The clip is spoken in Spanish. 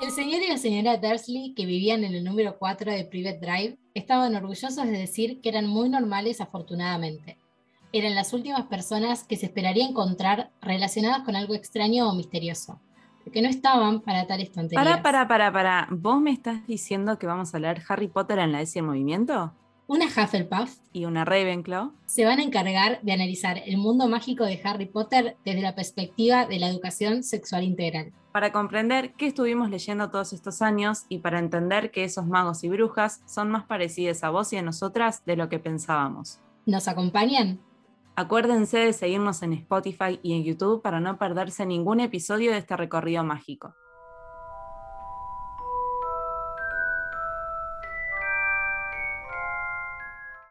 El señor y la señora Dursley, que vivían en el número 4 de Private Drive, estaban orgullosos de decir que eran muy normales afortunadamente. Eran las últimas personas que se esperaría encontrar relacionadas con algo extraño o misterioso, porque no estaban para tales tonterías. Para, para, para, para. ¿Vos me estás diciendo que vamos a leer Harry Potter en la S en movimiento? Una Hufflepuff Y una Ravenclaw. se van a encargar de analizar el mundo mágico de Harry Potter desde la perspectiva de la educación sexual integral. Para comprender qué estuvimos leyendo todos estos años y para entender que esos magos y brujas son más parecidos a vos y a nosotras de lo que pensábamos. ¿Nos acompañan? Acuérdense de seguirnos en Spotify y en YouTube para no perderse ningún episodio de este recorrido mágico.